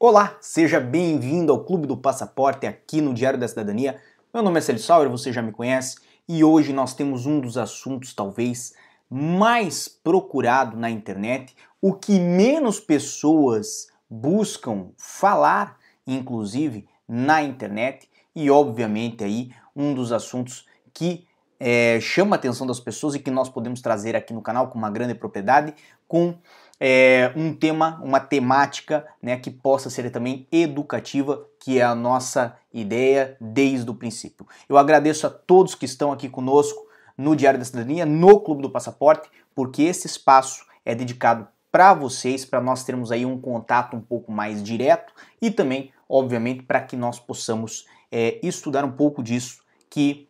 Olá, seja bem-vindo ao Clube do Passaporte aqui no Diário da Cidadania. Meu nome é Celso Sauer, você já me conhece, e hoje nós temos um dos assuntos talvez mais procurado na internet, o que menos pessoas buscam falar, inclusive na internet, e obviamente aí um dos assuntos que é, chama a atenção das pessoas e que nós podemos trazer aqui no canal com uma grande propriedade, com é, um tema, uma temática né, que possa ser também educativa, que é a nossa ideia desde o princípio. Eu agradeço a todos que estão aqui conosco no Diário da Cidadania, no Clube do Passaporte, porque esse espaço é dedicado para vocês, para nós termos aí um contato um pouco mais direto e também, obviamente, para que nós possamos é, estudar um pouco disso que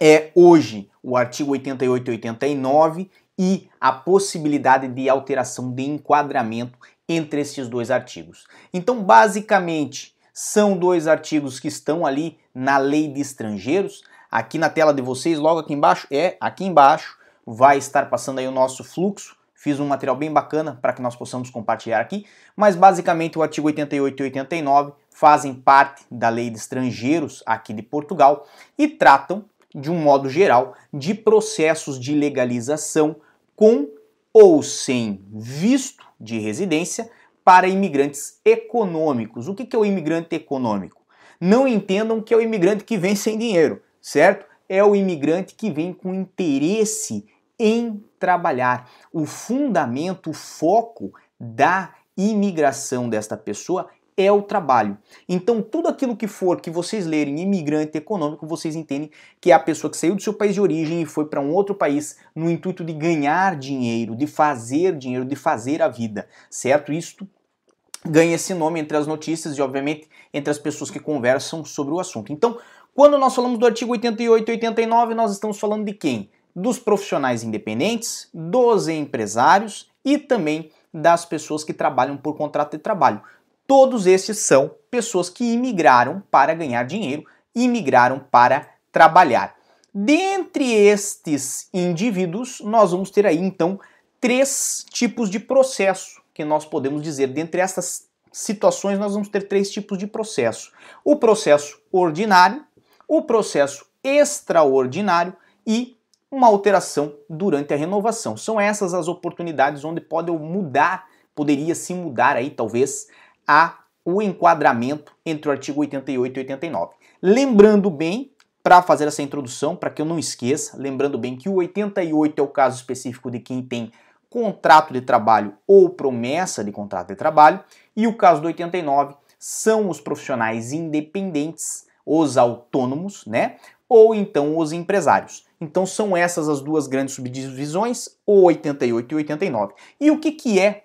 é hoje o artigo 88 e 89 e a possibilidade de alteração de enquadramento entre esses dois artigos. Então, basicamente, são dois artigos que estão ali na lei de estrangeiros. Aqui na tela de vocês, logo aqui embaixo, é aqui embaixo, vai estar passando aí o nosso fluxo. Fiz um material bem bacana para que nós possamos compartilhar aqui, mas basicamente o artigo 88 e 89 fazem parte da lei de estrangeiros aqui de Portugal e tratam de um modo geral, de processos de legalização com ou sem visto de residência para imigrantes econômicos. O que é o imigrante econômico? Não entendam que é o imigrante que vem sem dinheiro, certo? É o imigrante que vem com interesse em trabalhar. O fundamento, o foco da imigração desta pessoa é o trabalho. Então, tudo aquilo que for que vocês lerem imigrante econômico, vocês entendem que é a pessoa que saiu do seu país de origem e foi para um outro país no intuito de ganhar dinheiro, de fazer dinheiro, de fazer a vida, certo? Isto ganha esse nome entre as notícias e, obviamente, entre as pessoas que conversam sobre o assunto. Então, quando nós falamos do artigo 88 e 89, nós estamos falando de quem? Dos profissionais independentes, dos empresários e também das pessoas que trabalham por contrato de trabalho. Todos estes são pessoas que imigraram para ganhar dinheiro, imigraram para trabalhar. Dentre estes indivíduos, nós vamos ter aí então três tipos de processo que nós podemos dizer. Dentre estas situações, nós vamos ter três tipos de processo: o processo ordinário, o processo extraordinário e uma alteração durante a renovação. São essas as oportunidades onde pode mudar, poderia se mudar aí talvez a o enquadramento entre o artigo 88 e 89. Lembrando bem, para fazer essa introdução, para que eu não esqueça, lembrando bem que o 88 é o caso específico de quem tem contrato de trabalho ou promessa de contrato de trabalho, e o caso do 89 são os profissionais independentes, os autônomos, né? Ou então os empresários. Então são essas as duas grandes subdivisões, o 88 e 89. E o que, que é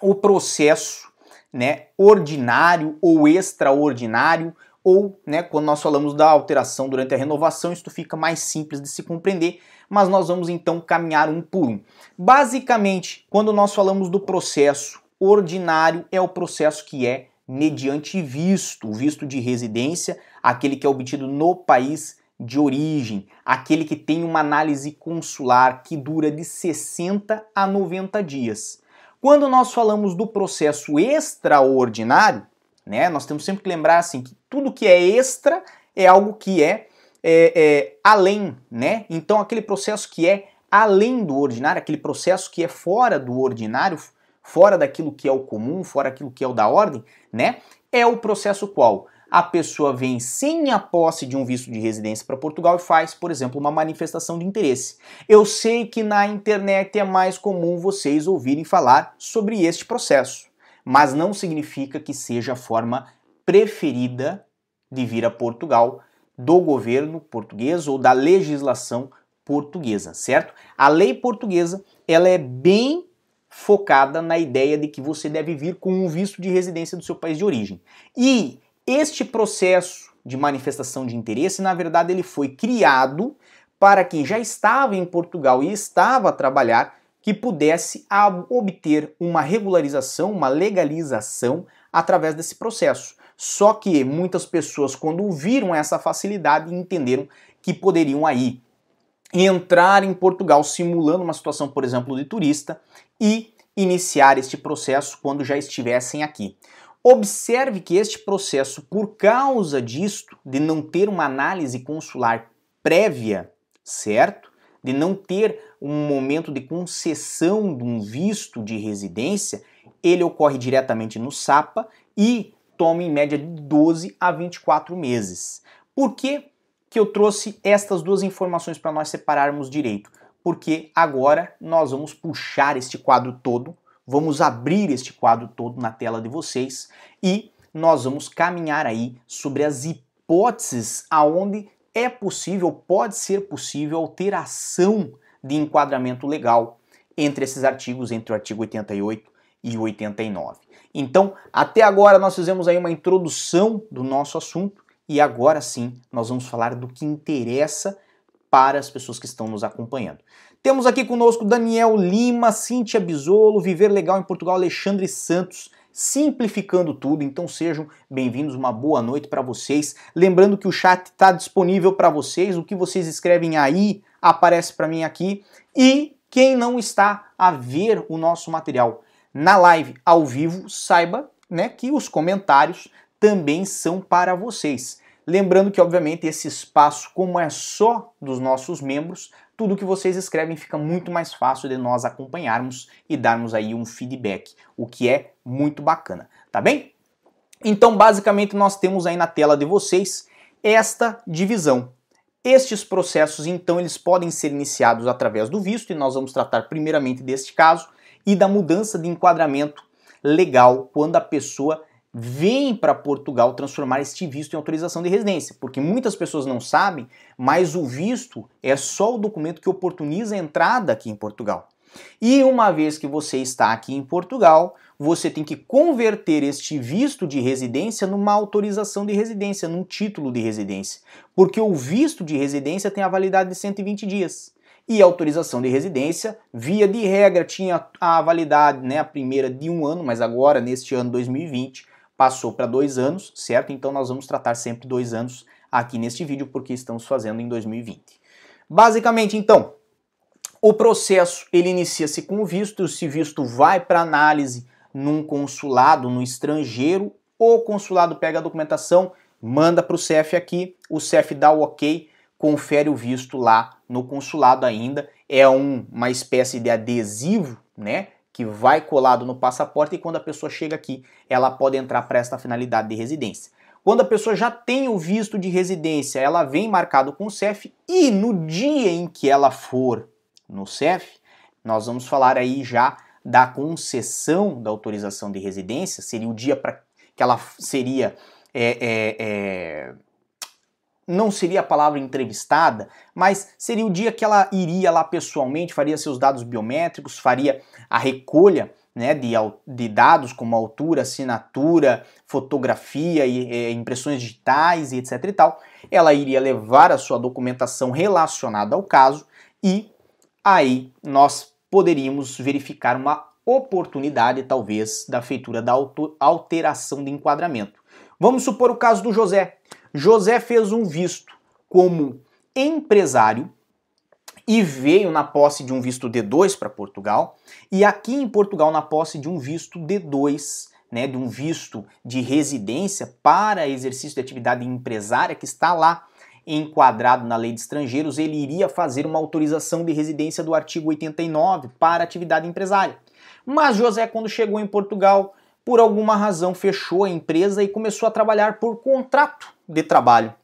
o processo né, ordinário ou extraordinário, ou né, quando nós falamos da alteração durante a renovação, isso fica mais simples de se compreender, mas nós vamos então caminhar um por um. Basicamente, quando nós falamos do processo ordinário, é o processo que é mediante visto, visto de residência, aquele que é obtido no país de origem, aquele que tem uma análise consular que dura de 60 a 90 dias. Quando nós falamos do processo extraordinário, né, nós temos sempre que lembrar assim que tudo que é extra é algo que é, é, é além, né? Então aquele processo que é além do ordinário, aquele processo que é fora do ordinário, fora daquilo que é o comum, fora daquilo que é o da ordem, né? É o processo qual? A pessoa vem sem a posse de um visto de residência para Portugal e faz, por exemplo, uma manifestação de interesse. Eu sei que na internet é mais comum vocês ouvirem falar sobre este processo, mas não significa que seja a forma preferida de vir a Portugal do governo português ou da legislação portuguesa, certo? A lei portuguesa, ela é bem focada na ideia de que você deve vir com um visto de residência do seu país de origem. E este processo de manifestação de interesse, na verdade, ele foi criado para quem já estava em Portugal e estava a trabalhar que pudesse obter uma regularização, uma legalização através desse processo. Só que muitas pessoas, quando viram essa facilidade, entenderam que poderiam aí entrar em Portugal simulando uma situação, por exemplo, de turista e iniciar este processo quando já estivessem aqui. Observe que este processo, por causa disto, de não ter uma análise consular prévia, certo? De não ter um momento de concessão de um visto de residência, ele ocorre diretamente no SAPA e toma em média de 12 a 24 meses. Por que, que eu trouxe estas duas informações para nós separarmos direito? Porque agora nós vamos puxar este quadro todo Vamos abrir este quadro todo na tela de vocês e nós vamos caminhar aí sobre as hipóteses aonde é possível, pode ser possível alteração de enquadramento legal entre esses artigos, entre o artigo 88 e 89. Então, até agora nós fizemos aí uma introdução do nosso assunto e agora sim nós vamos falar do que interessa para as pessoas que estão nos acompanhando. Temos aqui conosco Daniel Lima, Cíntia Bisolo, Viver Legal em Portugal, Alexandre Santos, simplificando tudo. Então sejam bem-vindos, uma boa noite para vocês. Lembrando que o chat está disponível para vocês, o que vocês escrevem aí aparece para mim aqui. E quem não está a ver o nosso material na live ao vivo, saiba né, que os comentários também são para vocês. Lembrando que, obviamente, esse espaço, como é só dos nossos membros, tudo que vocês escrevem fica muito mais fácil de nós acompanharmos e darmos aí um feedback, o que é muito bacana, tá bem? Então, basicamente, nós temos aí na tela de vocês esta divisão. Estes processos, então, eles podem ser iniciados através do visto, e nós vamos tratar primeiramente deste caso, e da mudança de enquadramento legal quando a pessoa vem para Portugal transformar este visto em autorização de residência, porque muitas pessoas não sabem, mas o visto é só o documento que oportuniza a entrada aqui em Portugal. E uma vez que você está aqui em Portugal, você tem que converter este visto de residência numa autorização de residência, num título de residência, porque o visto de residência tem a validade de 120 dias. E a autorização de residência, via de regra, tinha a validade, né, a primeira de um ano, mas agora, neste ano 2020, passou para dois anos, certo? Então nós vamos tratar sempre dois anos aqui neste vídeo, porque estamos fazendo em 2020. Basicamente, então, o processo ele inicia-se com o visto, se visto vai para análise num consulado no estrangeiro, o consulado pega a documentação, manda para o CEF aqui, o CEF dá o ok, confere o visto lá no consulado ainda, é um, uma espécie de adesivo, né, que vai colado no passaporte e quando a pessoa chega aqui, ela pode entrar para esta finalidade de residência. Quando a pessoa já tem o visto de residência, ela vem marcado com o CEF e no dia em que ela for no CEF, nós vamos falar aí já da concessão da autorização de residência, seria o dia para que ela seria é, é, é, não seria a palavra entrevistada, mas seria o dia que ela iria lá pessoalmente, faria seus dados biométricos, faria a recolha né, de, de, dados como altura, assinatura, fotografia e é, impressões digitais e etc e tal, ela iria levar a sua documentação relacionada ao caso e aí nós poderíamos verificar uma oportunidade talvez da feitura da alteração de enquadramento. Vamos supor o caso do José. José fez um visto como empresário e veio na posse de um visto D2 para Portugal, e aqui em Portugal na posse de um visto D2, né, de um visto de residência para exercício de atividade empresária que está lá enquadrado na lei de estrangeiros, ele iria fazer uma autorização de residência do artigo 89 para atividade empresária. Mas José, quando chegou em Portugal, por alguma razão fechou a empresa e começou a trabalhar por contrato de trabalho.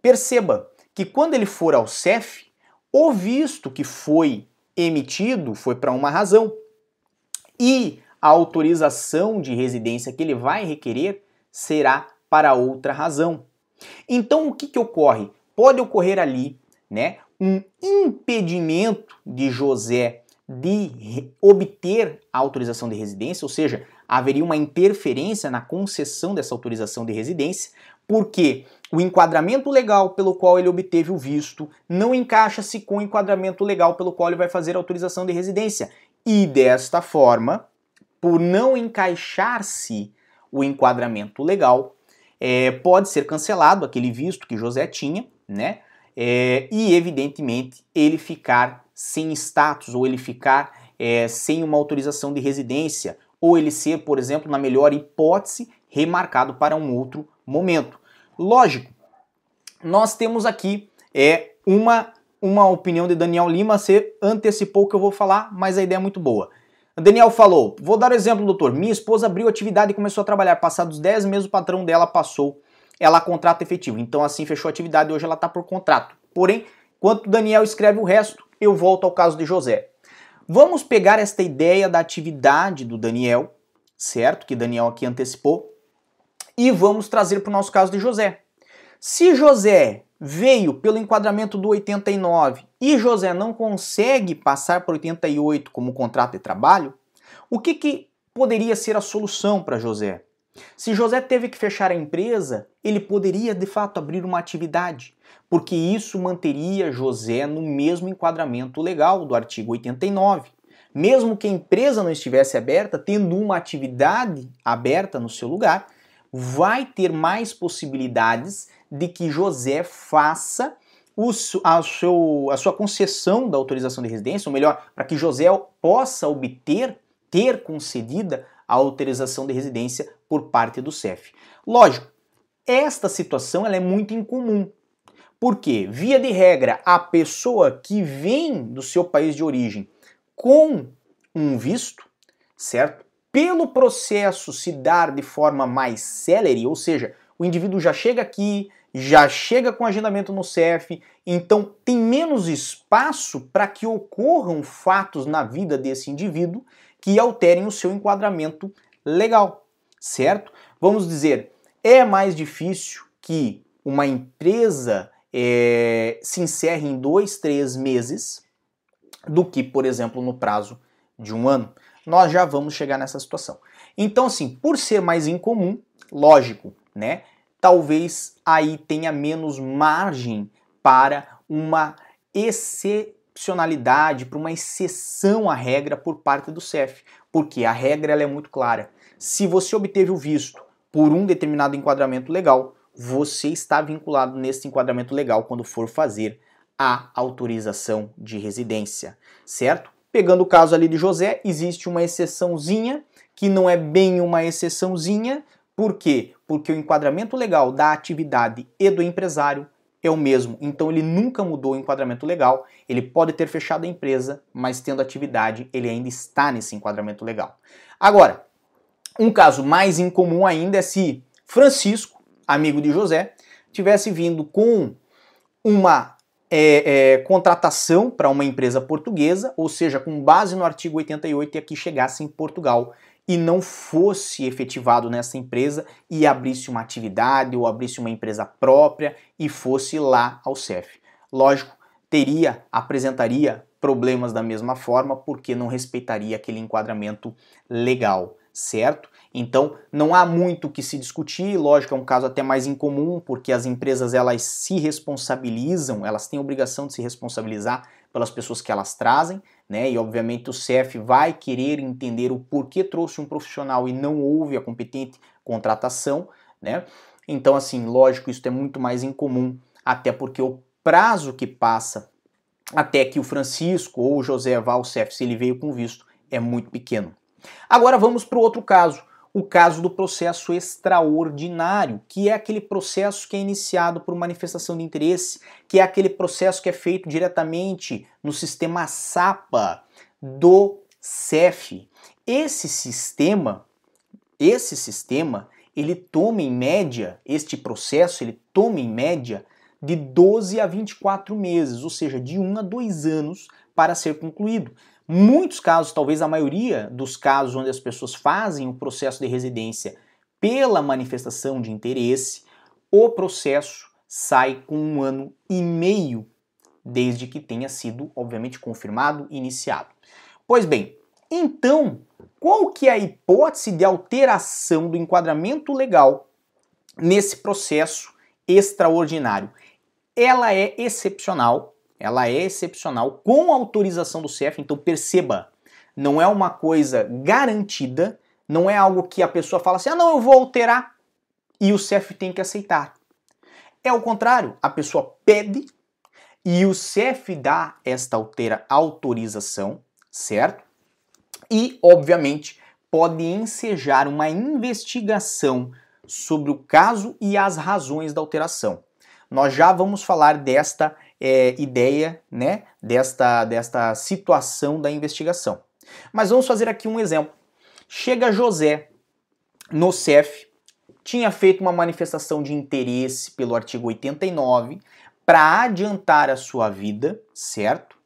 Perceba que quando ele for ao CEF, o visto que foi emitido foi para uma razão e a autorização de residência que ele vai requerer será para outra razão. Então o que, que ocorre? Pode ocorrer ali, né, um impedimento de José de obter a autorização de residência, ou seja, haveria uma interferência na concessão dessa autorização de residência, porque o enquadramento legal pelo qual ele obteve o visto não encaixa-se com o enquadramento legal pelo qual ele vai fazer a autorização de residência. E desta forma, por não encaixar-se o enquadramento legal, é, pode ser cancelado aquele visto que José tinha, né? É, e evidentemente ele ficar sem status ou ele ficar é, sem uma autorização de residência ou ele ser, por exemplo, na melhor hipótese, remarcado para um outro momento. Lógico, nós temos aqui é uma uma opinião de Daniel Lima, você antecipou o que eu vou falar, mas a ideia é muito boa. Daniel falou: Vou dar um exemplo, doutor. Minha esposa abriu atividade e começou a trabalhar. Passados 10 meses, o patrão dela passou ela a contrato efetivo. Então, assim, fechou a atividade e hoje ela está por contrato. Porém, enquanto Daniel escreve o resto, eu volto ao caso de José. Vamos pegar esta ideia da atividade do Daniel, certo? Que Daniel aqui antecipou, e vamos trazer para o nosso caso de José. Se José veio pelo enquadramento do 89 e José não consegue passar por 88 como contrato de trabalho, o que, que poderia ser a solução para José? Se José teve que fechar a empresa, ele poderia de fato abrir uma atividade, porque isso manteria José no mesmo enquadramento legal do artigo 89. Mesmo que a empresa não estivesse aberta, tendo uma atividade aberta no seu lugar, vai ter mais possibilidades de que José faça o, a, seu, a sua concessão da autorização de residência, ou melhor, para que José possa obter, ter concedida a autorização de residência por parte do CEF. Lógico, esta situação ela é muito incomum. Porque, via de regra, a pessoa que vem do seu país de origem com um visto, certo? Pelo processo se dar de forma mais célere, ou seja, o indivíduo já chega aqui, já chega com agendamento no CEF, então tem menos espaço para que ocorram fatos na vida desse indivíduo que alterem o seu enquadramento legal, certo? Vamos dizer, é mais difícil que uma empresa é, se encerre em dois, três meses do que, por exemplo, no prazo de um ano. Nós já vamos chegar nessa situação. Então, assim, por ser mais incomum, lógico, né? talvez aí tenha menos margem para uma excepcionalidade, para uma exceção à regra por parte do CEF, porque a regra ela é muito clara. Se você obteve o visto por um determinado enquadramento legal, você está vinculado nesse enquadramento legal quando for fazer a autorização de residência, certo? Pegando o caso ali de José, existe uma exceçãozinha que não é bem uma exceçãozinha, por quê? Porque o enquadramento legal da atividade e do empresário é o mesmo. Então ele nunca mudou o enquadramento legal. Ele pode ter fechado a empresa, mas tendo atividade, ele ainda está nesse enquadramento legal. Agora, um caso mais incomum ainda é se Francisco, amigo de José, tivesse vindo com uma é, é, contratação para uma empresa portuguesa, ou seja, com base no artigo 88 e aqui chegasse em Portugal e não fosse efetivado nessa empresa e abrisse uma atividade ou abrisse uma empresa própria e fosse lá ao CEF. Lógico, teria, apresentaria problemas da mesma forma porque não respeitaria aquele enquadramento legal, certo? Então, não há muito o que se discutir, lógico, é um caso até mais incomum, porque as empresas elas se responsabilizam, elas têm obrigação de se responsabilizar pelas pessoas que elas trazem, né? E obviamente o CEF vai querer entender o porquê trouxe um profissional e não houve a competente contratação, né? Então, assim, lógico, isso é muito mais incomum, até porque o prazo que passa até que o Francisco ou o José vá ao CEF, se ele veio com visto, é muito pequeno. Agora vamos para o outro caso, o caso do processo extraordinário, que é aquele processo que é iniciado por manifestação de interesse, que é aquele processo que é feito diretamente no sistema SAPA do CEF. Esse sistema, esse sistema, ele toma em média, este processo, ele toma em média de 12 a 24 meses, ou seja, de 1 a 2 anos para ser concluído. Muitos casos, talvez a maioria dos casos onde as pessoas fazem o processo de residência pela manifestação de interesse, o processo sai com um ano e meio desde que tenha sido, obviamente, confirmado e iniciado. Pois bem, então, qual que é a hipótese de alteração do enquadramento legal nesse processo extraordinário? Ela é excepcional ela é excepcional com autorização do CEF, então perceba, não é uma coisa garantida, não é algo que a pessoa fala assim: "Ah, não, eu vou alterar" e o CEF tem que aceitar. É o contrário, a pessoa pede e o CEF dá esta altera autorização, certo? E, obviamente, pode ensejar uma investigação sobre o caso e as razões da alteração. Nós já vamos falar desta é, ideia, né, desta, desta situação da investigação. Mas vamos fazer aqui um exemplo. Chega José no CEF, tinha feito uma manifestação de interesse pelo artigo 89 para adiantar a sua vida, certo?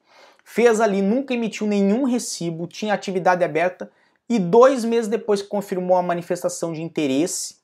Fez ali, nunca emitiu nenhum recibo, tinha atividade aberta e dois meses depois confirmou a manifestação de interesse,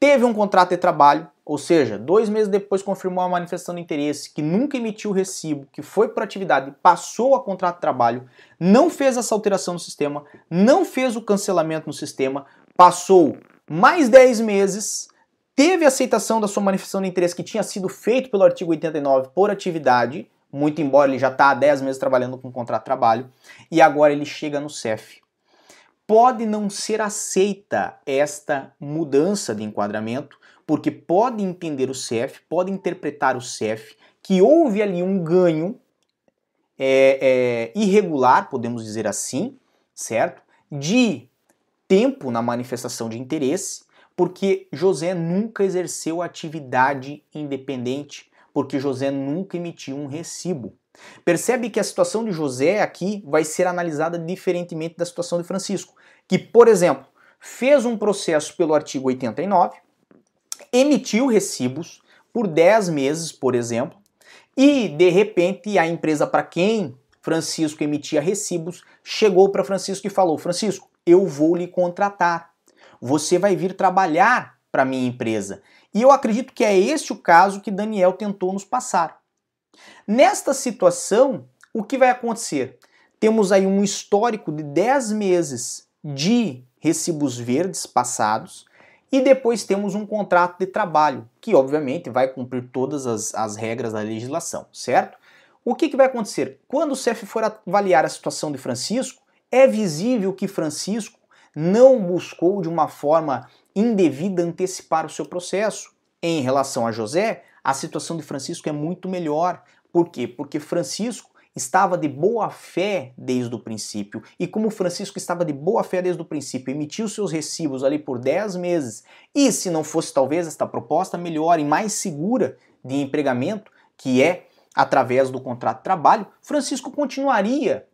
teve um contrato de trabalho, ou seja, dois meses depois confirmou a manifestação de interesse, que nunca emitiu recibo, que foi por atividade, passou a contrato de trabalho, não fez essa alteração no sistema, não fez o cancelamento no sistema, passou mais 10 meses, teve aceitação da sua manifestação de interesse que tinha sido feito pelo artigo 89 por atividade, muito embora ele já está há 10 meses trabalhando com contrato de trabalho, e agora ele chega no CEF. Pode não ser aceita esta mudança de enquadramento, porque pode entender o CEF, pode interpretar o CEF que houve ali um ganho é, é, irregular, podemos dizer assim, certo? De tempo na manifestação de interesse, porque José nunca exerceu atividade independente porque José nunca emitiu um recibo. Percebe que a situação de José aqui vai ser analisada diferentemente da situação de Francisco, que, por exemplo, fez um processo pelo artigo 89, emitiu recibos por 10 meses, por exemplo, e de repente a empresa para quem Francisco emitia recibos chegou para Francisco e falou: Francisco, eu vou lhe contratar. Você vai vir trabalhar para minha empresa. E eu acredito que é este o caso que Daniel tentou nos passar. Nesta situação, o que vai acontecer? Temos aí um histórico de 10 meses de recibos verdes passados e depois temos um contrato de trabalho, que obviamente vai cumprir todas as, as regras da legislação, certo? O que, que vai acontecer? Quando o CEF for avaliar a situação de Francisco, é visível que Francisco não buscou de uma forma indevida antecipar o seu processo. Em relação a José, a situação de Francisco é muito melhor. Por quê? Porque Francisco estava de boa fé desde o princípio. E como Francisco estava de boa fé desde o princípio, emitiu seus recibos ali por 10 meses, e se não fosse talvez esta proposta melhor e mais segura de empregamento, que é através do contrato de trabalho, Francisco continuaria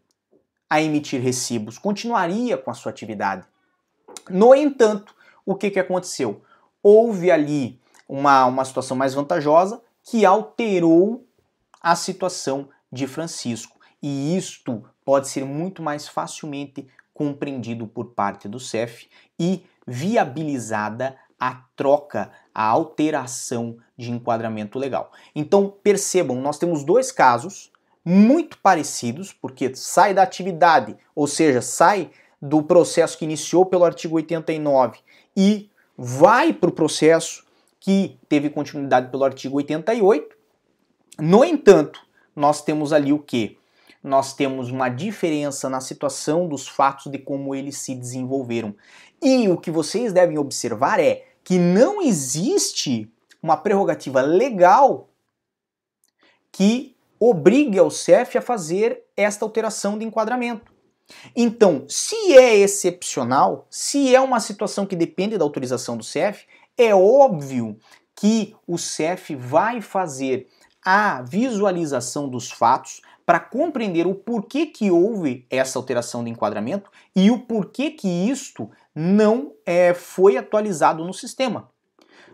a emitir recibos, continuaria com a sua atividade. No entanto, o que, que aconteceu? Houve ali uma, uma situação mais vantajosa que alterou a situação de Francisco. E isto pode ser muito mais facilmente compreendido por parte do CEF e viabilizada a troca, a alteração de enquadramento legal. Então percebam, nós temos dois casos muito parecidos, porque sai da atividade, ou seja, sai do processo que iniciou pelo artigo 89 e vai para o processo que teve continuidade pelo artigo 88. No entanto, nós temos ali o que? Nós temos uma diferença na situação dos fatos de como eles se desenvolveram. E o que vocês devem observar é que não existe uma prerrogativa legal que obrigue ao CEF a fazer esta alteração de enquadramento. Então, se é excepcional, se é uma situação que depende da autorização do CEF, é óbvio que o CEF vai fazer a visualização dos fatos para compreender o porquê que houve essa alteração de enquadramento e o porquê que isto não é, foi atualizado no sistema.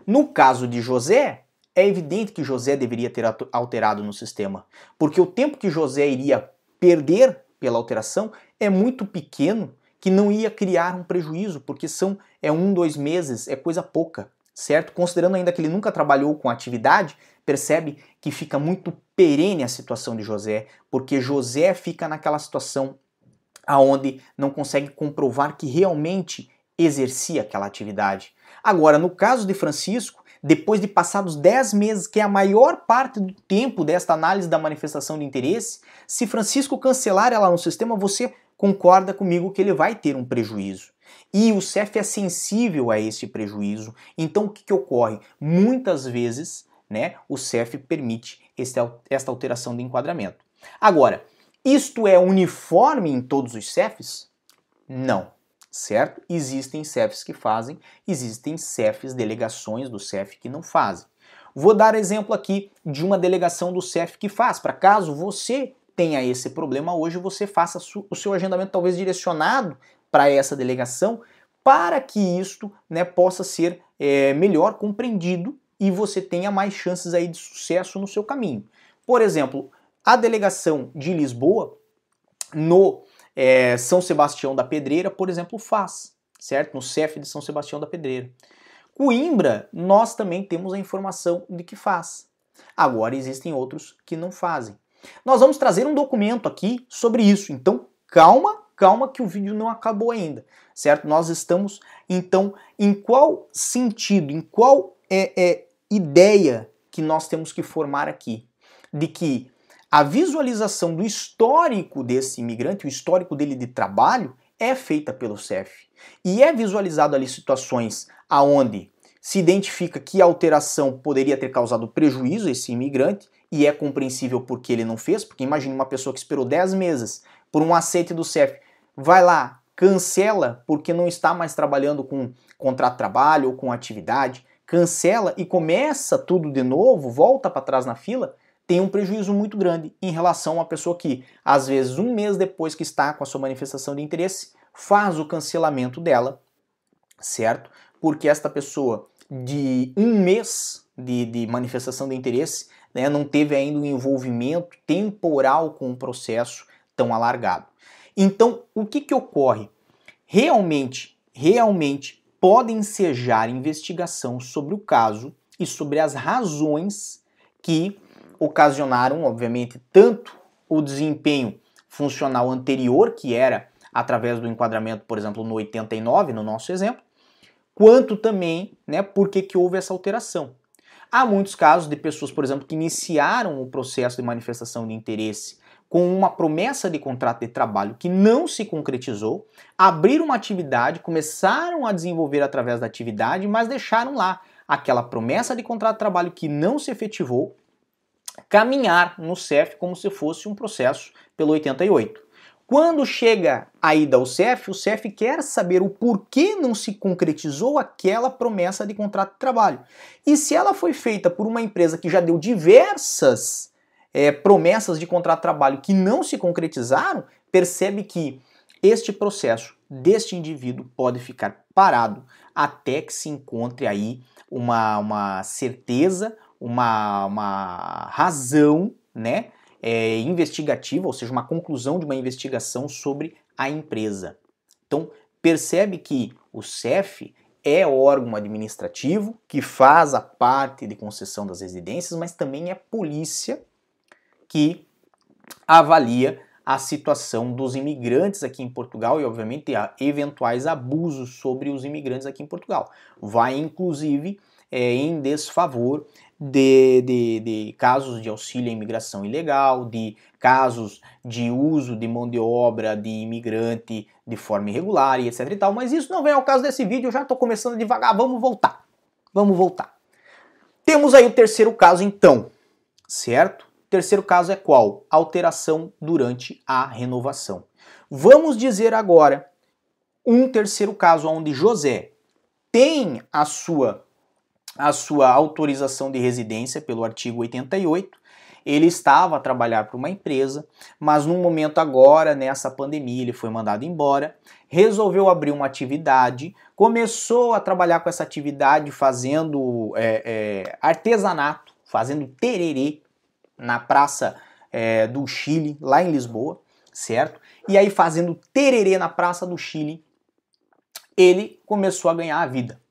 No caso de José, é evidente que José deveria ter alterado no sistema, porque o tempo que José iria perder pela alteração é muito pequeno que não ia criar um prejuízo, porque são é um, dois meses, é coisa pouca, certo? Considerando ainda que ele nunca trabalhou com atividade, percebe que fica muito perene a situação de José, porque José fica naquela situação aonde não consegue comprovar que realmente exercia aquela atividade. Agora, no caso de Francisco, depois de passados 10 meses, que é a maior parte do tempo desta análise da manifestação de interesse, se Francisco cancelar ela no sistema, você concorda comigo que ele vai ter um prejuízo. E o CEF é sensível a esse prejuízo. Então o que, que ocorre? Muitas vezes né, o CEF permite esta alteração de enquadramento. Agora, isto é uniforme em todos os CEFs? Não, certo? Existem CEFs que fazem, existem CEFs, delegações do CEF que não fazem. Vou dar exemplo aqui de uma delegação do CEF que faz, para caso você tenha esse problema hoje, você faça o seu agendamento talvez direcionado para essa delegação, para que isto né, possa ser é, melhor compreendido e você tenha mais chances aí de sucesso no seu caminho. Por exemplo, a delegação de Lisboa, no é, São Sebastião da Pedreira, por exemplo, faz, certo? No CEF de São Sebastião da Pedreira. Coimbra, nós também temos a informação de que faz. Agora existem outros que não fazem. Nós vamos trazer um documento aqui sobre isso, então calma, calma que o vídeo não acabou ainda, certo? Nós estamos, então, em qual sentido, em qual é, é ideia que nós temos que formar aqui? De que a visualização do histórico desse imigrante, o histórico dele de trabalho, é feita pelo CEF. E é visualizado ali situações aonde se identifica que a alteração poderia ter causado prejuízo a esse imigrante, e é compreensível porque ele não fez, porque imagine uma pessoa que esperou 10 meses por um aceite do CEF, vai lá, cancela porque não está mais trabalhando com contrato de trabalho ou com atividade, cancela e começa tudo de novo, volta para trás na fila, tem um prejuízo muito grande em relação uma pessoa que, às vezes, um mês depois que está com a sua manifestação de interesse, faz o cancelamento dela, certo? Porque esta pessoa de um mês de, de manifestação de interesse né, não teve ainda um envolvimento temporal com o processo tão alargado. Então, o que, que ocorre? Realmente, realmente podem ensejar investigação sobre o caso e sobre as razões que ocasionaram, obviamente, tanto o desempenho funcional anterior, que era através do enquadramento, por exemplo, no 89, no nosso exemplo, quanto também, né, por que houve essa alteração. Há muitos casos de pessoas, por exemplo, que iniciaram o processo de manifestação de interesse com uma promessa de contrato de trabalho que não se concretizou, abriram uma atividade, começaram a desenvolver através da atividade, mas deixaram lá aquela promessa de contrato de trabalho que não se efetivou caminhar no CEF como se fosse um processo pelo 88. Quando chega a ida ao CEF, o CEF quer saber o porquê não se concretizou aquela promessa de contrato de trabalho. E se ela foi feita por uma empresa que já deu diversas é, promessas de contrato de trabalho que não se concretizaram, percebe que este processo deste indivíduo pode ficar parado até que se encontre aí uma, uma certeza, uma, uma razão, né? é, investigativa, ou seja, uma conclusão de uma investigação sobre a empresa. Então, percebe que o CEF é órgão administrativo que faz a parte de concessão das residências, mas também é polícia que avalia a situação dos imigrantes aqui em Portugal e, obviamente, eventuais abusos sobre os imigrantes aqui em Portugal. Vai, inclusive, é, em desfavor de, de, de, casos de auxílio à imigração ilegal, de casos de uso de mão de obra de imigrante de forma irregular e etc e tal, mas isso não vem ao caso desse vídeo, eu já estou começando devagar, vamos voltar. Vamos voltar. Temos aí o terceiro caso então, certo? Terceiro caso é qual? Alteração durante a renovação. Vamos dizer agora um terceiro caso onde José tem a sua a sua autorização de residência pelo artigo 88. Ele estava a trabalhar para uma empresa, mas no momento agora, nessa pandemia, ele foi mandado embora, resolveu abrir uma atividade, começou a trabalhar com essa atividade fazendo é, é, artesanato, fazendo tererê na Praça é, do Chile, lá em Lisboa, certo? E aí, fazendo tererê na Praça do Chile, ele começou a ganhar a vida.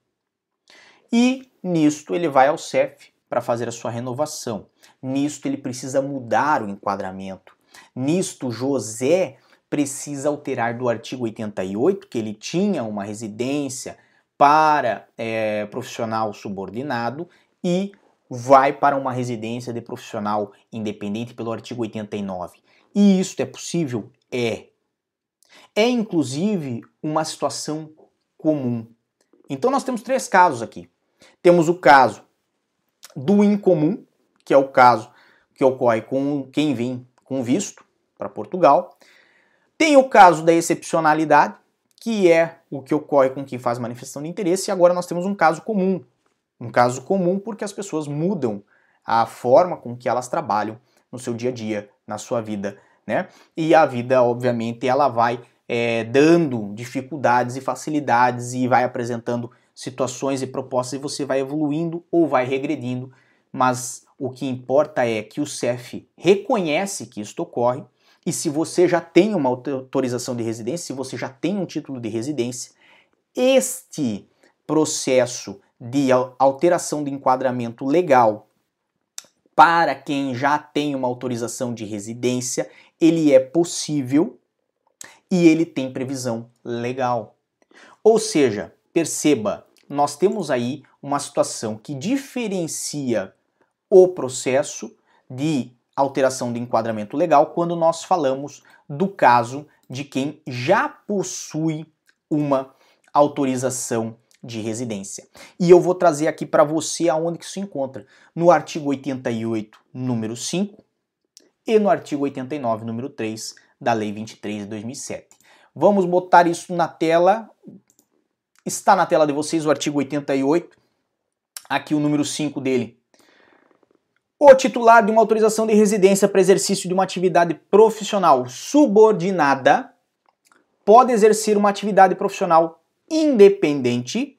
E Nisto, ele vai ao CEF para fazer a sua renovação. Nisto, ele precisa mudar o enquadramento. Nisto, José precisa alterar do artigo 88, que ele tinha uma residência para é, profissional subordinado, e vai para uma residência de profissional independente pelo artigo 89. E isso é possível? É. É inclusive uma situação comum. Então nós temos três casos aqui. Temos o caso do incomum, que é o caso que ocorre com quem vem com visto para Portugal. Tem o caso da excepcionalidade, que é o que ocorre com quem faz manifestação de interesse, e agora nós temos um caso comum. Um caso comum porque as pessoas mudam a forma com que elas trabalham no seu dia a dia, na sua vida, né? E a vida, obviamente, ela vai é, dando dificuldades e facilidades e vai apresentando situações e propostas e você vai evoluindo ou vai regredindo, mas o que importa é que o CEF reconhece que isto ocorre e se você já tem uma autorização de residência, se você já tem um título de residência, este processo de alteração de enquadramento legal para quem já tem uma autorização de residência, ele é possível e ele tem previsão legal. Ou seja, perceba, nós temos aí uma situação que diferencia o processo de alteração de enquadramento legal quando nós falamos do caso de quem já possui uma autorização de residência. E eu vou trazer aqui para você aonde que se encontra. No artigo 88, número 5 e no artigo 89, número 3 da Lei 23 de 2007. Vamos botar isso na tela. Está na tela de vocês o artigo 88, aqui o número 5 dele. O titular de uma autorização de residência para exercício de uma atividade profissional subordinada pode exercer uma atividade profissional independente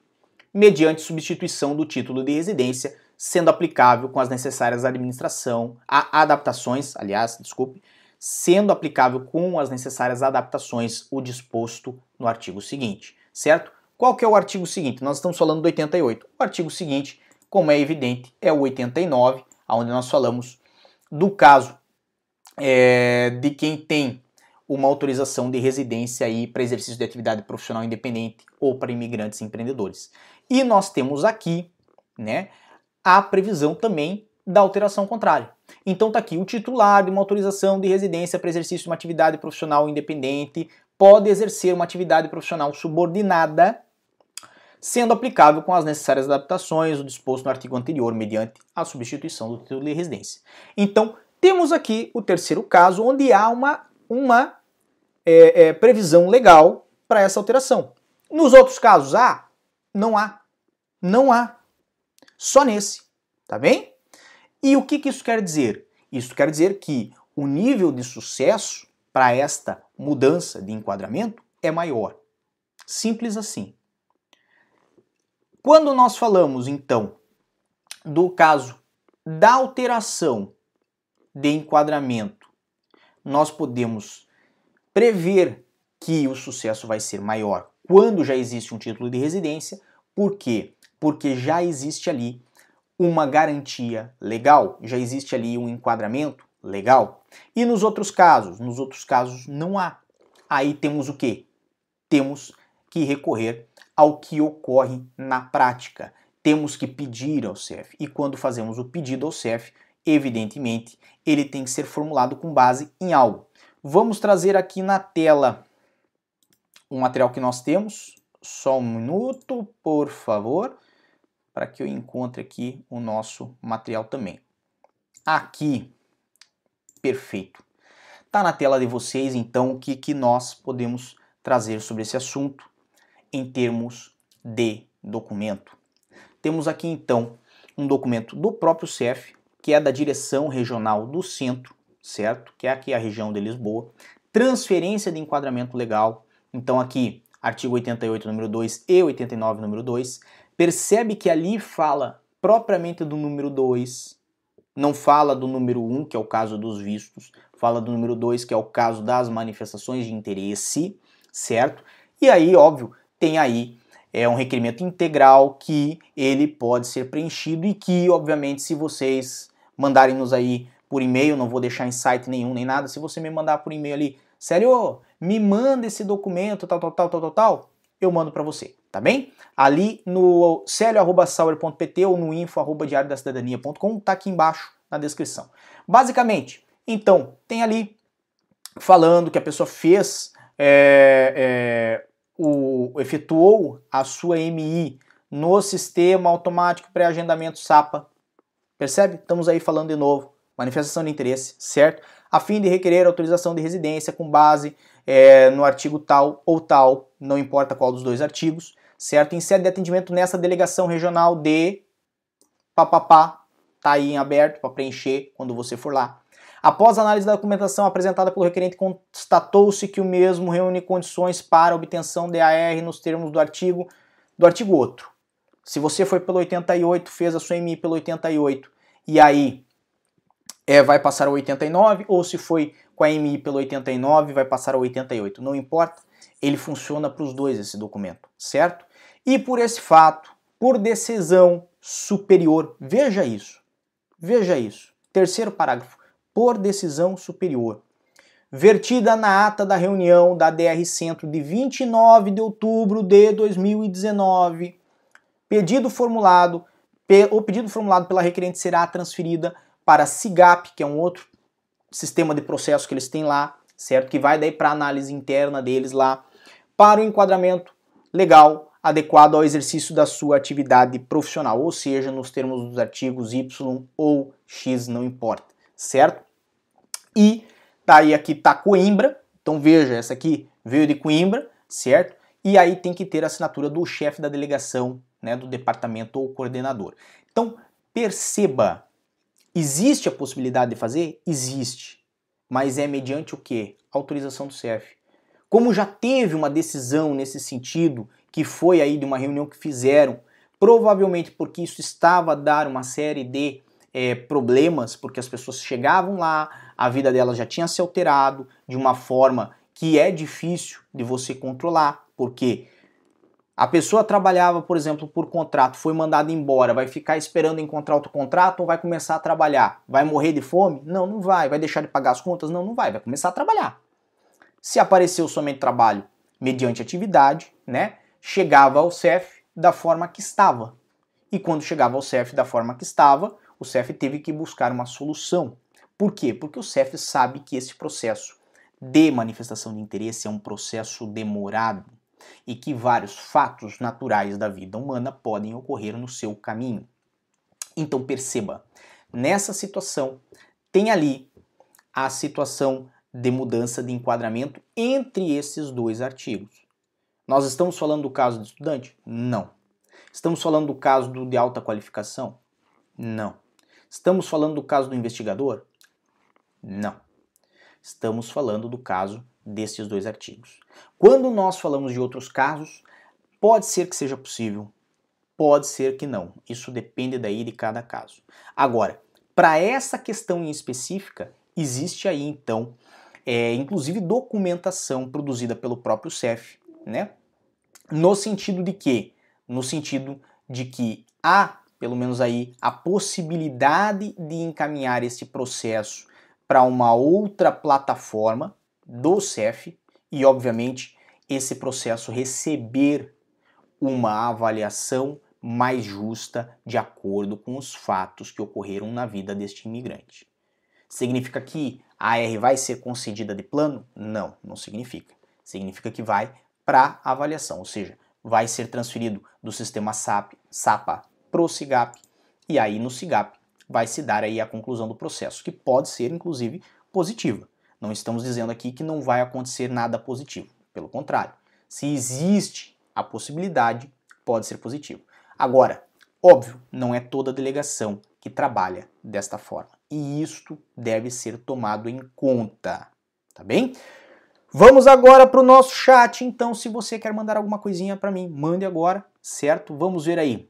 mediante substituição do título de residência, sendo aplicável com as necessárias administração, a adaptações, aliás, desculpe, sendo aplicável com as necessárias adaptações o disposto no artigo seguinte, certo? Qual que é o artigo seguinte? Nós estamos falando do 88. O artigo seguinte, como é evidente, é o 89, onde nós falamos do caso é, de quem tem uma autorização de residência aí para exercício de atividade profissional independente ou para imigrantes e empreendedores. E nós temos aqui, né, a previsão também da alteração contrária. Então está aqui o titular de uma autorização de residência para exercício de uma atividade profissional independente pode exercer uma atividade profissional subordinada sendo aplicável com as necessárias adaptações, o disposto no artigo anterior, mediante a substituição do título de residência. Então, temos aqui o terceiro caso, onde há uma, uma é, é, previsão legal para essa alteração. Nos outros casos, há? Não há. Não há. Só nesse. Tá bem? E o que, que isso quer dizer? Isso quer dizer que o nível de sucesso para esta mudança de enquadramento é maior. Simples assim. Quando nós falamos, então, do caso da alteração de enquadramento, nós podemos prever que o sucesso vai ser maior quando já existe um título de residência. Por quê? Porque já existe ali uma garantia legal, já existe ali um enquadramento legal. E nos outros casos, nos outros casos não há. Aí temos o quê? Temos que recorrer ao que ocorre na prática. Temos que pedir ao CEF. E quando fazemos o pedido ao CEF, evidentemente, ele tem que ser formulado com base em algo. Vamos trazer aqui na tela o material que nós temos. Só um minuto, por favor, para que eu encontre aqui o nosso material também. Aqui, perfeito. Está na tela de vocês, então, o que, que nós podemos trazer sobre esse assunto em termos de documento. Temos aqui então um documento do próprio CEF, que é da direção regional do centro, certo? Que é aqui a região de Lisboa. Transferência de enquadramento legal. Então aqui, artigo 88, número 2 e 89, número 2. Percebe que ali fala propriamente do número 2, não fala do número 1, um, que é o caso dos vistos, fala do número 2, que é o caso das manifestações de interesse, certo? E aí, óbvio, tem aí é um requerimento integral que ele pode ser preenchido e que, obviamente, se vocês mandarem nos aí por e-mail, não vou deixar em site nenhum nem nada, se você me mandar por e-mail ali, sério, me manda esse documento, tal, tal, tal, tal, tal, tal, eu mando para você, tá bem? Ali no celio.sauer.pt ou no info.diariodacidadania.com, tá aqui embaixo na descrição. Basicamente, então, tem ali falando que a pessoa fez é, é, o, efetuou a sua MI no sistema automático pré-agendamento SAPA. Percebe? Estamos aí falando de novo. Manifestação de interesse, certo? A fim de requerer autorização de residência com base é, no artigo tal ou tal, não importa qual dos dois artigos, certo? Em sede de atendimento nessa delegação regional de papapá, tá aí em aberto para preencher quando você for lá. Após análise da documentação apresentada pelo requerente, constatou-se que o mesmo reúne condições para obtenção de AR nos termos do artigo do artigo outro. Se você foi pelo 88, fez a sua MI pelo 88 e aí é, vai passar ao 89, ou se foi com a MI pelo 89, vai passar ao 88. Não importa, ele funciona para os dois esse documento, certo? E por esse fato, por decisão superior, veja isso, veja isso. Terceiro parágrafo por decisão superior. Vertida na ata da reunião da DR Centro de 29 de outubro de 2019, pedido formulado, o pedido formulado pela requerente será transferida para SIGAP, que é um outro sistema de processo que eles têm lá, certo? Que vai daí para análise interna deles lá, para o enquadramento legal adequado ao exercício da sua atividade profissional, ou seja, nos termos dos artigos Y ou X, não importa certo? E tá aí aqui tá Coimbra, então veja, essa aqui veio de Coimbra, certo? E aí tem que ter a assinatura do chefe da delegação, né, do departamento ou coordenador. Então, perceba, existe a possibilidade de fazer? Existe. Mas é mediante o quê? Autorização do CEF. Como já teve uma decisão nesse sentido, que foi aí de uma reunião que fizeram, provavelmente porque isso estava a dar uma série de é, problemas, porque as pessoas chegavam lá, a vida delas já tinha se alterado de uma forma que é difícil de você controlar, porque a pessoa trabalhava, por exemplo, por contrato, foi mandada embora, vai ficar esperando encontrar outro contrato ou vai começar a trabalhar? Vai morrer de fome? Não, não vai. Vai deixar de pagar as contas? Não, não vai. Vai começar a trabalhar. Se apareceu somente trabalho mediante atividade, né, chegava ao CEF da forma que estava. E quando chegava ao CEF da forma que estava, o CEF teve que buscar uma solução. Por quê? Porque o CEF sabe que esse processo de manifestação de interesse é um processo demorado e que vários fatos naturais da vida humana podem ocorrer no seu caminho. Então perceba, nessa situação tem ali a situação de mudança de enquadramento entre esses dois artigos. Nós estamos falando do caso do estudante? Não. Estamos falando do caso do de alta qualificação? Não. Estamos falando do caso do investigador? Não. Estamos falando do caso destes dois artigos. Quando nós falamos de outros casos, pode ser que seja possível, pode ser que não. Isso depende daí de cada caso. Agora, para essa questão em específica, existe aí então, é, inclusive documentação produzida pelo próprio CEF, né? No sentido de que, no sentido de que há pelo menos aí, a possibilidade de encaminhar esse processo para uma outra plataforma do CEF e, obviamente, esse processo receber uma avaliação mais justa de acordo com os fatos que ocorreram na vida deste imigrante. Significa que a AR vai ser concedida de plano? Não, não significa. Significa que vai para avaliação, ou seja, vai ser transferido do sistema SAP, SAPA pro SIGAP e aí no SIGAP vai se dar aí a conclusão do processo, que pode ser inclusive positiva. Não estamos dizendo aqui que não vai acontecer nada positivo, pelo contrário. Se existe a possibilidade, pode ser positivo. Agora, óbvio, não é toda delegação que trabalha desta forma. E isto deve ser tomado em conta, tá bem? Vamos agora para o nosso chat, então, se você quer mandar alguma coisinha para mim, mande agora, certo? Vamos ver aí.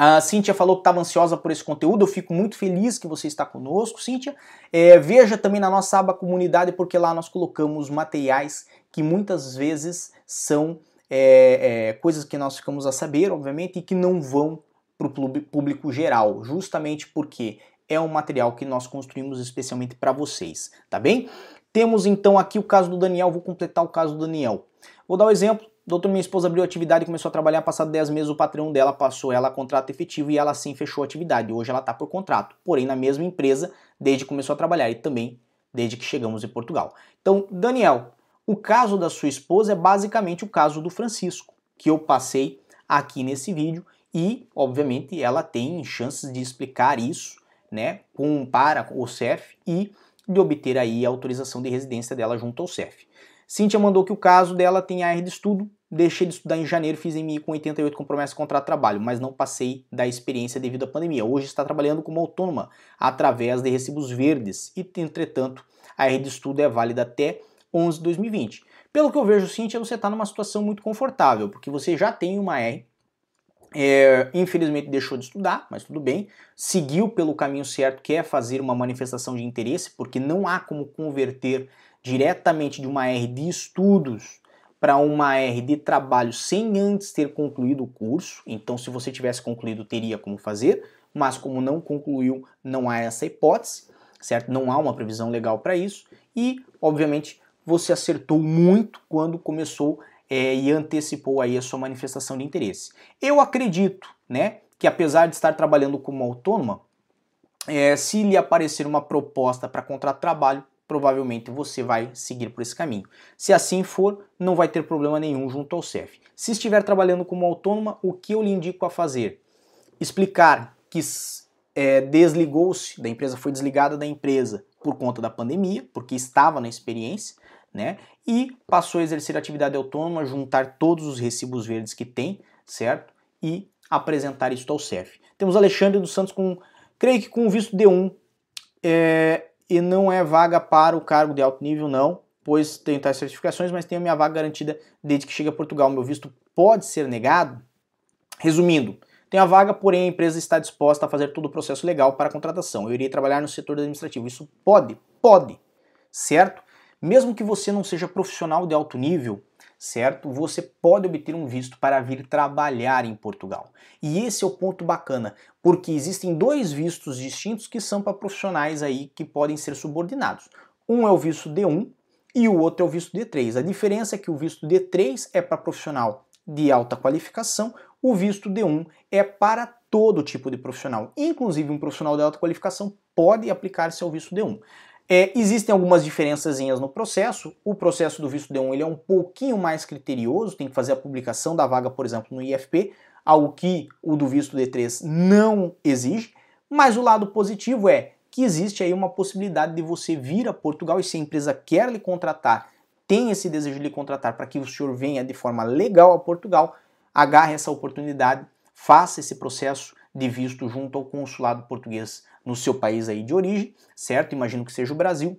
A Cíntia falou que estava ansiosa por esse conteúdo, eu fico muito feliz que você está conosco, Cíntia. É, veja também na nossa aba comunidade, porque lá nós colocamos materiais que muitas vezes são é, é, coisas que nós ficamos a saber, obviamente, e que não vão para o público geral, justamente porque é um material que nós construímos especialmente para vocês, tá bem? Temos então aqui o caso do Daniel, vou completar o caso do Daniel. Vou dar o um exemplo, Doutor, minha esposa abriu atividade e começou a trabalhar. Passado 10 meses, o patrão dela passou ela a contrato efetivo e ela sim fechou a atividade. Hoje ela está por contrato, porém na mesma empresa desde que começou a trabalhar e também desde que chegamos em Portugal. Então, Daniel, o caso da sua esposa é basicamente o caso do Francisco, que eu passei aqui nesse vídeo e, obviamente, ela tem chances de explicar isso, né, com para o CEF e de obter aí a autorização de residência dela junto ao CEF. Cíntia mandou que o caso dela tem AR de estudo, deixei de estudar em janeiro, fiz MI com 88 com promessa de contrato de trabalho, mas não passei da experiência devido à pandemia. Hoje está trabalhando como autônoma através de recibos verdes e, entretanto, a R de estudo é válida até 11 de 2020. Pelo que eu vejo, Cíntia, você está numa situação muito confortável, porque você já tem uma R, é, infelizmente deixou de estudar, mas tudo bem. Seguiu pelo caminho certo, que é fazer uma manifestação de interesse, porque não há como converter diretamente de uma R de estudos para uma R de trabalho sem antes ter concluído o curso. Então, se você tivesse concluído, teria como fazer, mas como não concluiu, não há essa hipótese, certo? Não há uma previsão legal para isso. E, obviamente, você acertou muito quando começou é, e antecipou aí a sua manifestação de interesse. Eu acredito, né, que apesar de estar trabalhando como autônoma, é, se lhe aparecer uma proposta para contrato de trabalho, provavelmente você vai seguir por esse caminho. Se assim for, não vai ter problema nenhum junto ao CEF. Se estiver trabalhando como autônoma, o que eu lhe indico a fazer? Explicar que é, desligou-se, da empresa foi desligada da empresa por conta da pandemia, porque estava na experiência, né? E passou a exercer atividade autônoma, juntar todos os recibos verdes que tem, certo? E apresentar isso ao CEF. Temos Alexandre dos Santos com, creio que com visto D1, é, e não é vaga para o cargo de alto nível, não, pois tenho tais certificações, mas tenho a minha vaga garantida desde que chegue a Portugal. Meu visto pode ser negado? Resumindo, tenho a vaga, porém a empresa está disposta a fazer todo o processo legal para a contratação. Eu irei trabalhar no setor administrativo. Isso pode? Pode, certo? Mesmo que você não seja profissional de alto nível, certo? Você pode obter um visto para vir trabalhar em Portugal. E esse é o ponto bacana, porque existem dois vistos distintos que são para profissionais aí que podem ser subordinados. Um é o visto D1 e o outro é o visto D3. A diferença é que o visto D3 é para profissional de alta qualificação, o visto D1 é para todo tipo de profissional. Inclusive um profissional de alta qualificação pode aplicar-se ao visto D1. É, existem algumas diferenças no processo. O processo do visto D1 ele é um pouquinho mais criterioso, tem que fazer a publicação da vaga, por exemplo, no IFP, algo que o do visto D3 não exige. Mas o lado positivo é que existe aí uma possibilidade de você vir a Portugal e se a empresa quer lhe contratar, tem esse desejo de lhe contratar para que o senhor venha de forma legal a Portugal, agarre essa oportunidade, faça esse processo de visto junto ao consulado português no seu país aí de origem, certo? Imagino que seja o Brasil.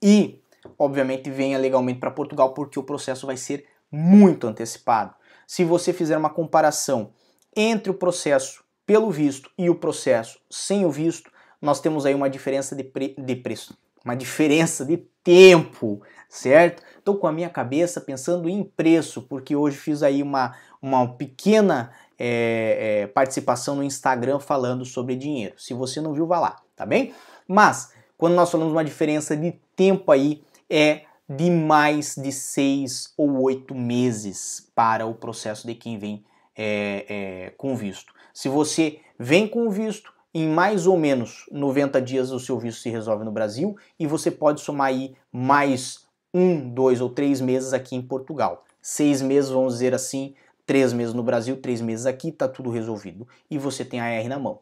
E, obviamente, venha legalmente para Portugal porque o processo vai ser muito antecipado. Se você fizer uma comparação entre o processo pelo visto e o processo sem o visto, nós temos aí uma diferença de, pre de preço, uma diferença de tempo, certo? Estou com a minha cabeça pensando em preço, porque hoje fiz aí uma, uma pequena é, é, participação no Instagram falando sobre dinheiro. Se você não viu, vá lá, tá bem? Mas, quando nós falamos uma diferença de tempo aí, é de mais de seis ou oito meses para o processo de quem vem é, é, com visto. Se você vem com visto, em mais ou menos 90 dias o seu visto se resolve no Brasil e você pode somar aí mais um, dois ou três meses aqui em Portugal. Seis meses, vamos dizer assim, três meses no Brasil, três meses aqui, está tudo resolvido. E você tem a R na mão.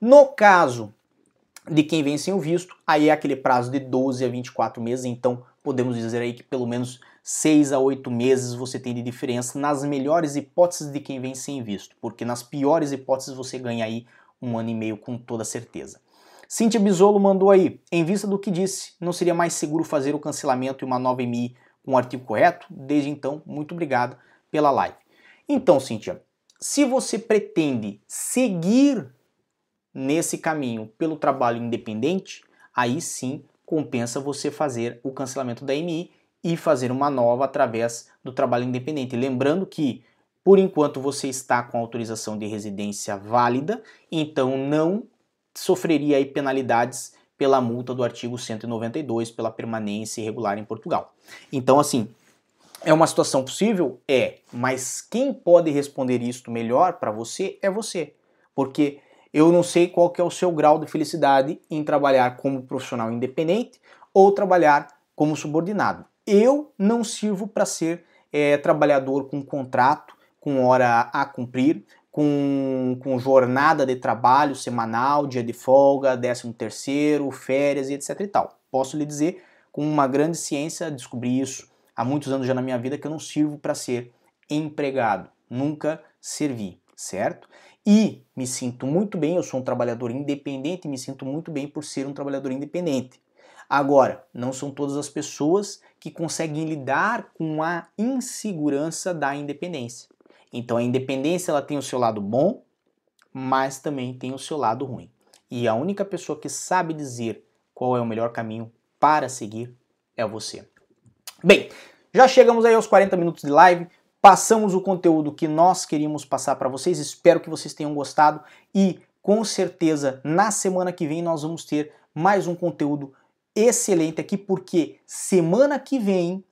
No caso de quem vem sem o visto, aí é aquele prazo de 12 a 24 meses, então podemos dizer aí que pelo menos 6 a 8 meses você tem de diferença nas melhores hipóteses de quem vem sem visto, porque nas piores hipóteses você ganha aí um ano e meio com toda certeza. Cíntia Bisolo mandou aí, em vista do que disse, não seria mais seguro fazer o cancelamento e uma nova EMI com o artigo correto? Desde então, muito obrigado pela live. Então, Cíntia, se você pretende seguir nesse caminho pelo trabalho independente, aí sim compensa você fazer o cancelamento da MI e fazer uma nova através do trabalho independente. Lembrando que, por enquanto, você está com autorização de residência válida, então não sofreria aí penalidades pela multa do artigo 192 pela permanência irregular em Portugal. Então, assim, é uma situação possível? É, mas quem pode responder isso melhor para você é você. Porque eu não sei qual que é o seu grau de felicidade em trabalhar como profissional independente ou trabalhar como subordinado. Eu não sirvo para ser é, trabalhador com contrato, com hora a cumprir, com, com jornada de trabalho semanal, dia de folga, décimo terceiro, férias e etc e tal. Posso lhe dizer, com uma grande ciência, descobri isso há muitos anos já na minha vida que eu não sirvo para ser empregado, nunca servi, certo? E me sinto muito bem, eu sou um trabalhador independente, me sinto muito bem por ser um trabalhador independente. Agora, não são todas as pessoas que conseguem lidar com a insegurança da independência. Então a independência ela tem o seu lado bom, mas também tem o seu lado ruim. E a única pessoa que sabe dizer qual é o melhor caminho para seguir é você. Bem, já chegamos aí aos 40 minutos de live. Passamos o conteúdo que nós queríamos passar para vocês. Espero que vocês tenham gostado e com certeza na semana que vem nós vamos ter mais um conteúdo excelente aqui porque semana que vem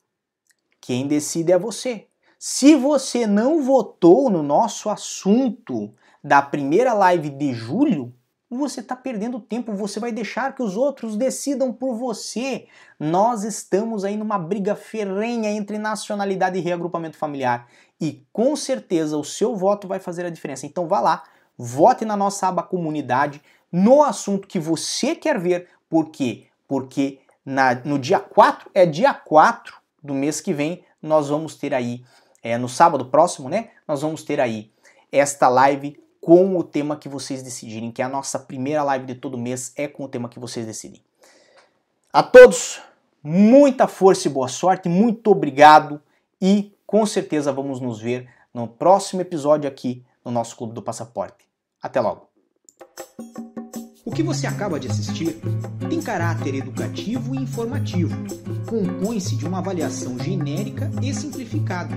quem decide é você. Se você não votou no nosso assunto da primeira live de julho, você está perdendo tempo, você vai deixar que os outros decidam por você. Nós estamos aí numa briga ferrenha entre nacionalidade e reagrupamento familiar e com certeza o seu voto vai fazer a diferença. Então vá lá, vote na nossa aba comunidade no assunto que você quer ver, por quê? Porque na, no dia 4, é dia 4 do mês que vem, nós vamos ter aí é, no sábado próximo, né? Nós vamos ter aí esta live com o tema que vocês decidirem, que é a nossa primeira live de todo mês é com o tema que vocês decidem. A todos, muita força e boa sorte, muito obrigado e com certeza vamos nos ver no próximo episódio aqui no nosso Clube do Passaporte. Até logo! O que você acaba de assistir tem caráter educativo e informativo. Compõe-se de uma avaliação genérica e simplificada.